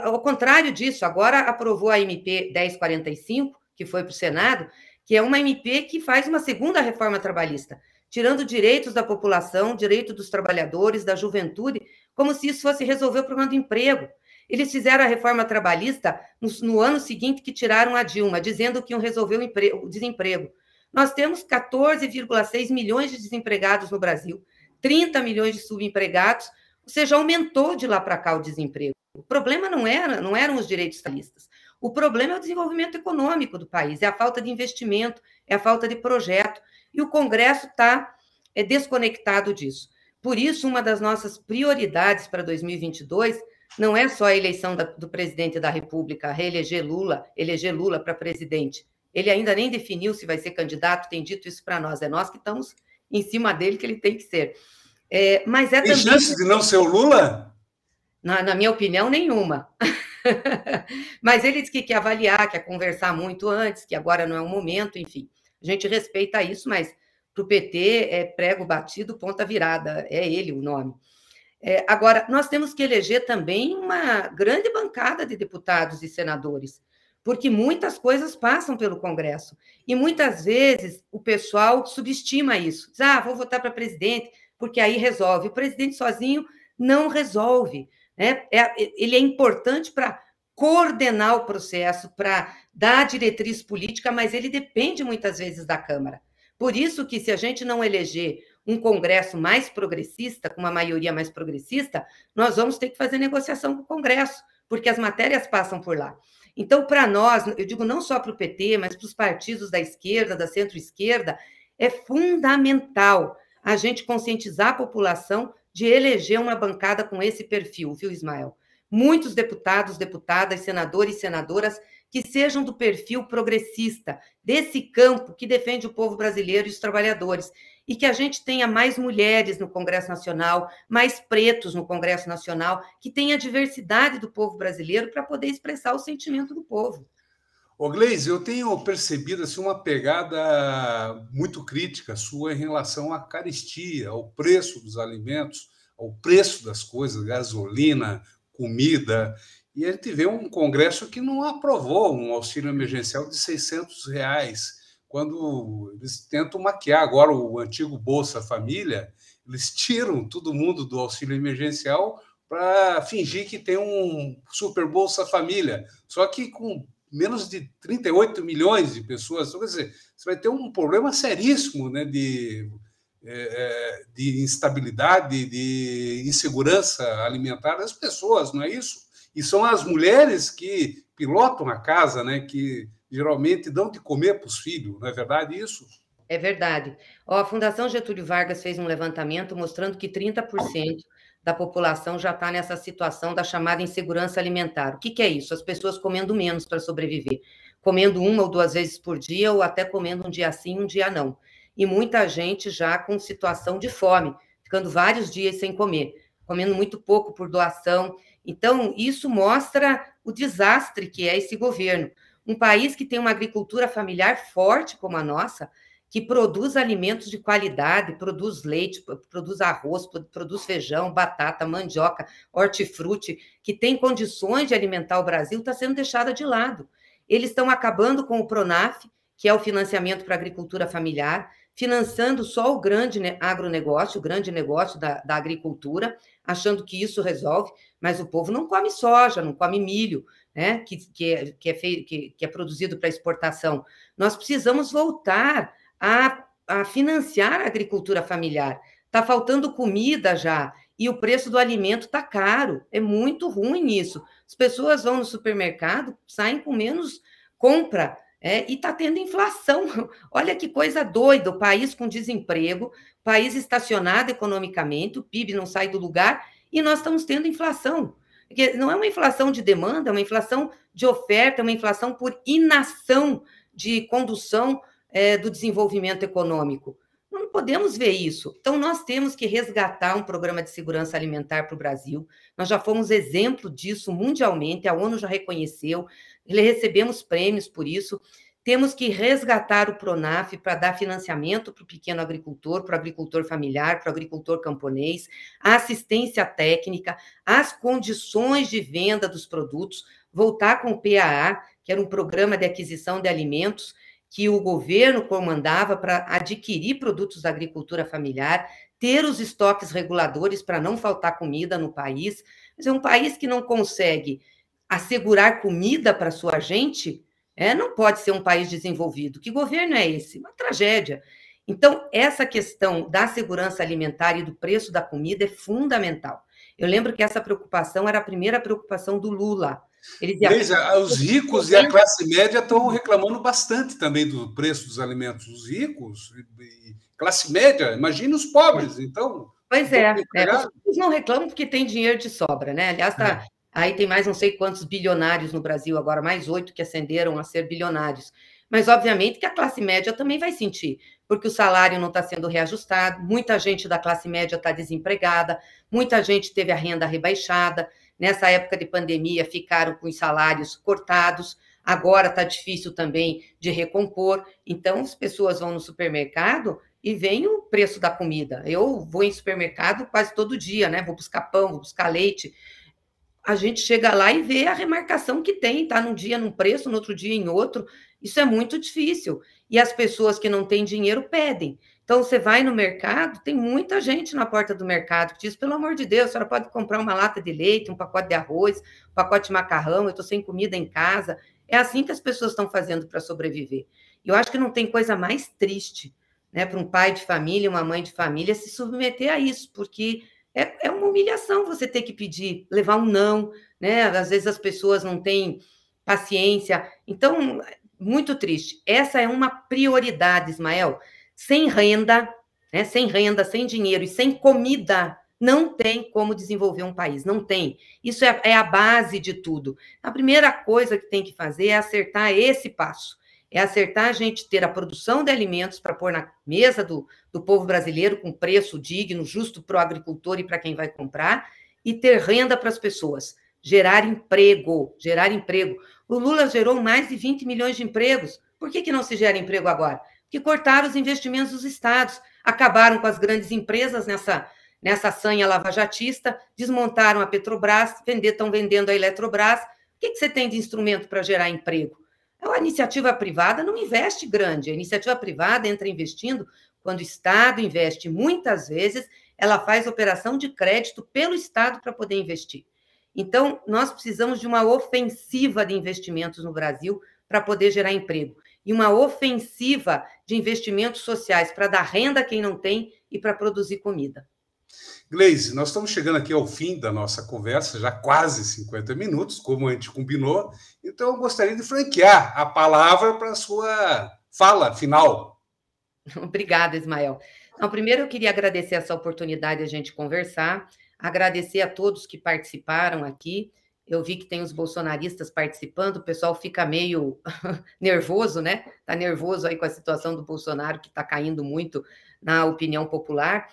Ao contrário disso, agora aprovou a MP 1045, que foi para o Senado, que é uma MP que faz uma segunda reforma trabalhista tirando direitos da população, direito dos trabalhadores, da juventude, como se isso fosse resolver o problema do emprego. Eles fizeram a reforma trabalhista no, no ano seguinte que tiraram a Dilma, dizendo que iam resolver o, emprego, o desemprego. Nós temos 14,6 milhões de desempregados no Brasil, 30 milhões de subempregados, ou seja, aumentou de lá para cá o desemprego. O problema não era, não eram os direitos trabalhistas. O problema é o desenvolvimento econômico do país, é a falta de investimento, é a falta de projeto e o Congresso está é, desconectado disso. Por isso, uma das nossas prioridades para 2022 não é só a eleição da, do presidente da República, reeleger Lula, eleger Lula para presidente. Ele ainda nem definiu se vai ser candidato, tem dito isso para nós. É nós que estamos em cima dele que ele tem que ser. É, mas é tem também... chance de não ser o Lula? Na, na minha opinião, nenhuma. mas ele disse que quer avaliar, quer conversar muito antes, que agora não é o momento, enfim. A gente respeita isso, mas para o PT é prego batido, ponta virada, é ele o nome. É, agora, nós temos que eleger também uma grande bancada de deputados e senadores, porque muitas coisas passam pelo Congresso. E muitas vezes o pessoal subestima isso. Diz, ah, vou votar para presidente, porque aí resolve. O presidente sozinho não resolve. Né? É, ele é importante para coordenar o processo, para dar diretriz política, mas ele depende muitas vezes da Câmara. Por isso que se a gente não eleger um Congresso mais progressista, com uma maioria mais progressista, nós vamos ter que fazer negociação com o Congresso, porque as matérias passam por lá. Então, para nós, eu digo não só para o PT, mas para os partidos da esquerda, da centro-esquerda, é fundamental a gente conscientizar a população de eleger uma bancada com esse perfil, viu, Ismael? Muitos deputados, deputadas, senadores e senadoras que sejam do perfil progressista, desse campo que defende o povo brasileiro e os trabalhadores, e que a gente tenha mais mulheres no Congresso Nacional, mais pretos no Congresso Nacional, que tenha a diversidade do povo brasileiro para poder expressar o sentimento do povo. Ô Gleise, eu tenho percebido assim, uma pegada muito crítica sua em relação à caristia, ao preço dos alimentos, ao preço das coisas, gasolina, comida. E a gente vê um Congresso que não aprovou um auxílio emergencial de 600 reais, quando eles tentam maquiar agora o antigo Bolsa Família, eles tiram todo mundo do auxílio emergencial para fingir que tem um super Bolsa Família, só que com menos de 38 milhões de pessoas. Então, quer dizer, você vai ter um problema seríssimo né, de, de instabilidade, de insegurança alimentar das pessoas, não é isso? E são as mulheres que pilotam a casa, né, que geralmente dão de comer para os filhos, não é verdade isso? É verdade. Ó, a Fundação Getúlio Vargas fez um levantamento mostrando que 30% da população já está nessa situação da chamada insegurança alimentar. O que, que é isso? As pessoas comendo menos para sobreviver, comendo uma ou duas vezes por dia, ou até comendo um dia sim, um dia não. E muita gente já com situação de fome, ficando vários dias sem comer, comendo muito pouco por doação. Então, isso mostra o desastre que é esse governo. Um país que tem uma agricultura familiar forte como a nossa, que produz alimentos de qualidade, produz leite, produz arroz, produz feijão, batata, mandioca, hortifruti, que tem condições de alimentar o Brasil, está sendo deixada de lado. Eles estão acabando com o Pronaf, que é o financiamento para a agricultura familiar, financiando só o grande agronegócio, o grande negócio da, da agricultura, achando que isso resolve, mas o povo não come soja, não come milho, né, que, que, é, que, é, feio, que, que é produzido para exportação. Nós precisamos voltar a, a financiar a agricultura familiar. Está faltando comida já e o preço do alimento está caro. É muito ruim isso. As pessoas vão no supermercado, saem com menos compra é, e está tendo inflação. Olha que coisa doida, o país com desemprego, país estacionado economicamente, o PIB não sai do lugar e nós estamos tendo inflação. Porque não é uma inflação de demanda, é uma inflação de oferta, é uma inflação por inação de condução é, do desenvolvimento econômico. Não podemos ver isso. Então, nós temos que resgatar um programa de segurança alimentar para o Brasil. Nós já fomos exemplo disso mundialmente, a ONU já reconheceu, recebemos prêmios por isso. Temos que resgatar o PRONAF para dar financiamento para o pequeno agricultor, para o agricultor familiar, para o agricultor camponês, assistência técnica, as condições de venda dos produtos, voltar com o PAA, que era um programa de aquisição de alimentos, que o governo comandava para adquirir produtos da agricultura familiar, ter os estoques reguladores para não faltar comida no país. Mas é um país que não consegue assegurar comida para sua gente, é, não pode ser um país desenvolvido. Que governo é esse? Uma tragédia. Então, essa questão da segurança alimentar e do preço da comida é fundamental. Eu lembro que essa preocupação era a primeira preocupação do Lula. Eles Veja, os ricos e a classe média estão reclamando bastante também do preço dos alimentos. Os ricos, e classe média, imagine os pobres, então. Pois é, é os não reclamam porque tem dinheiro de sobra, né? Aliás, tá, é. Aí tem mais não sei quantos bilionários no Brasil, agora mais oito que ascenderam a ser bilionários. Mas, obviamente, que a classe média também vai sentir, porque o salário não está sendo reajustado, muita gente da classe média está desempregada, muita gente teve a renda rebaixada. Nessa época de pandemia, ficaram com os salários cortados. Agora está difícil também de recompor. Então, as pessoas vão no supermercado e vem o preço da comida. Eu vou em supermercado quase todo dia, né? Vou buscar pão, vou buscar leite. A gente chega lá e vê a remarcação que tem, tá num dia num preço, no outro dia em outro. Isso é muito difícil. E as pessoas que não têm dinheiro pedem. Então, você vai no mercado, tem muita gente na porta do mercado que diz: pelo amor de Deus, a senhora pode comprar uma lata de leite, um pacote de arroz, um pacote de macarrão, eu estou sem comida em casa. É assim que as pessoas estão fazendo para sobreviver. Eu acho que não tem coisa mais triste né, para um pai de família, uma mãe de família se submeter a isso, porque é, é uma humilhação você ter que pedir, levar um não, né? Às vezes as pessoas não têm paciência. Então, muito triste. Essa é uma prioridade, Ismael sem renda, né, sem renda, sem dinheiro e sem comida, não tem como desenvolver um país, não tem. Isso é, é, a base de tudo. A primeira coisa que tem que fazer é acertar esse passo. É acertar a gente ter a produção de alimentos para pôr na mesa do, do povo brasileiro com preço digno, justo para o agricultor e para quem vai comprar, e ter renda para as pessoas. gerar emprego, gerar emprego. O Lula gerou mais de 20 milhões de empregos. Por que, que não se gera emprego agora? Porque cortaram os investimentos dos estados, acabaram com as grandes empresas nessa, nessa sanha lavajatista, desmontaram a Petrobras, estão vendendo a Eletrobras. O que, que você tem de instrumento para gerar emprego? A iniciativa privada não investe grande, a iniciativa privada entra investindo quando o Estado investe. Muitas vezes, ela faz operação de crédito pelo Estado para poder investir. Então, nós precisamos de uma ofensiva de investimentos no Brasil para poder gerar emprego. E uma ofensiva de investimentos sociais para dar renda a quem não tem e para produzir comida. Gleise, nós estamos chegando aqui ao fim da nossa conversa, já quase 50 minutos, como a gente combinou, então eu gostaria de franquear a palavra para a sua fala final. Obrigada, Ismael. Então, primeiro eu queria agradecer essa oportunidade de a gente conversar, agradecer a todos que participaram aqui. Eu vi que tem os bolsonaristas participando, o pessoal fica meio nervoso, né? Está nervoso aí com a situação do Bolsonaro, que está caindo muito na opinião popular.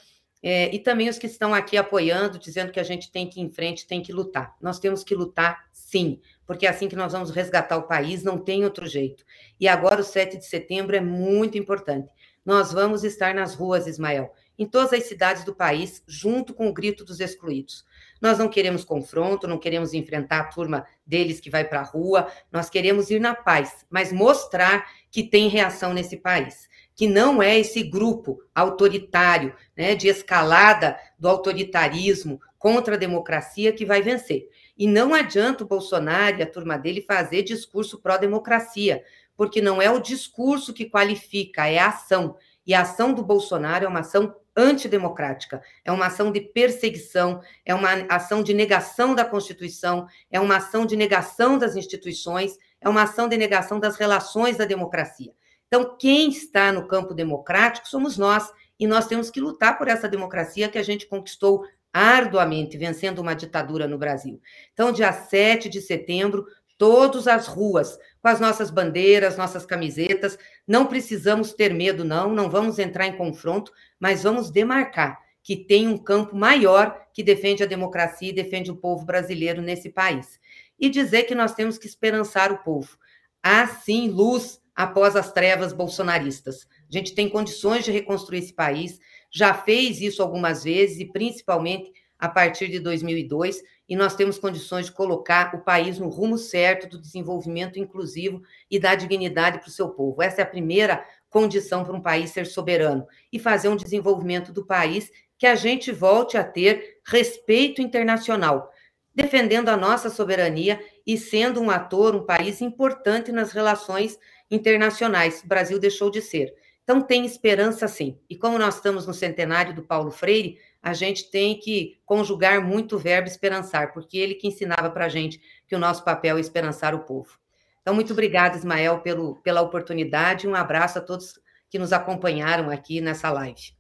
É, e também os que estão aqui apoiando, dizendo que a gente tem que ir em frente, tem que lutar. Nós temos que lutar, sim, porque é assim que nós vamos resgatar o país, não tem outro jeito. E agora, o 7 de setembro, é muito importante. Nós vamos estar nas ruas, Ismael, em todas as cidades do país, junto com o grito dos excluídos. Nós não queremos confronto, não queremos enfrentar a turma deles que vai para a rua, nós queremos ir na paz, mas mostrar que tem reação nesse país que não é esse grupo autoritário, né, de escalada do autoritarismo contra a democracia que vai vencer. E não adianta o Bolsonaro e a turma dele fazer discurso pró-democracia, porque não é o discurso que qualifica, é a ação. E a ação do Bolsonaro é uma ação antidemocrática, é uma ação de perseguição, é uma ação de negação da Constituição, é uma ação de negação das instituições, é uma ação de negação das relações da democracia. Então, quem está no campo democrático somos nós, e nós temos que lutar por essa democracia que a gente conquistou arduamente, vencendo uma ditadura no Brasil. Então, dia 7 de setembro, todas as ruas, com as nossas bandeiras, nossas camisetas, não precisamos ter medo, não, não vamos entrar em confronto, mas vamos demarcar que tem um campo maior que defende a democracia e defende o povo brasileiro nesse país. E dizer que nós temos que esperançar o povo. Há sim luz após as trevas bolsonaristas. A gente tem condições de reconstruir esse país, já fez isso algumas vezes, e principalmente a partir de 2002, e nós temos condições de colocar o país no rumo certo do desenvolvimento inclusivo e da dignidade para o seu povo. Essa é a primeira condição para um país ser soberano e fazer um desenvolvimento do país que a gente volte a ter respeito internacional, defendendo a nossa soberania e sendo um ator, um país importante nas relações internacionais. O Brasil deixou de ser. Então, tem esperança sim. E como nós estamos no centenário do Paulo Freire, a gente tem que conjugar muito o verbo esperançar, porque ele que ensinava para a gente que o nosso papel é esperançar o povo. Então, muito obrigada, Ismael, pelo, pela oportunidade. Um abraço a todos que nos acompanharam aqui nessa live.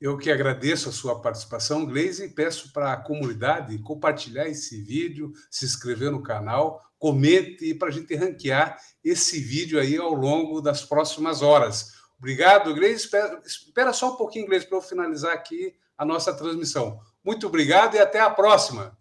Eu que agradeço a sua participação, Gleise, e peço para a comunidade compartilhar esse vídeo, se inscrever no canal, comente para a gente ranquear esse vídeo aí ao longo das próximas horas. Obrigado, Gleise. Espera, espera só um pouquinho, Gleise, para eu finalizar aqui a nossa transmissão. Muito obrigado e até a próxima.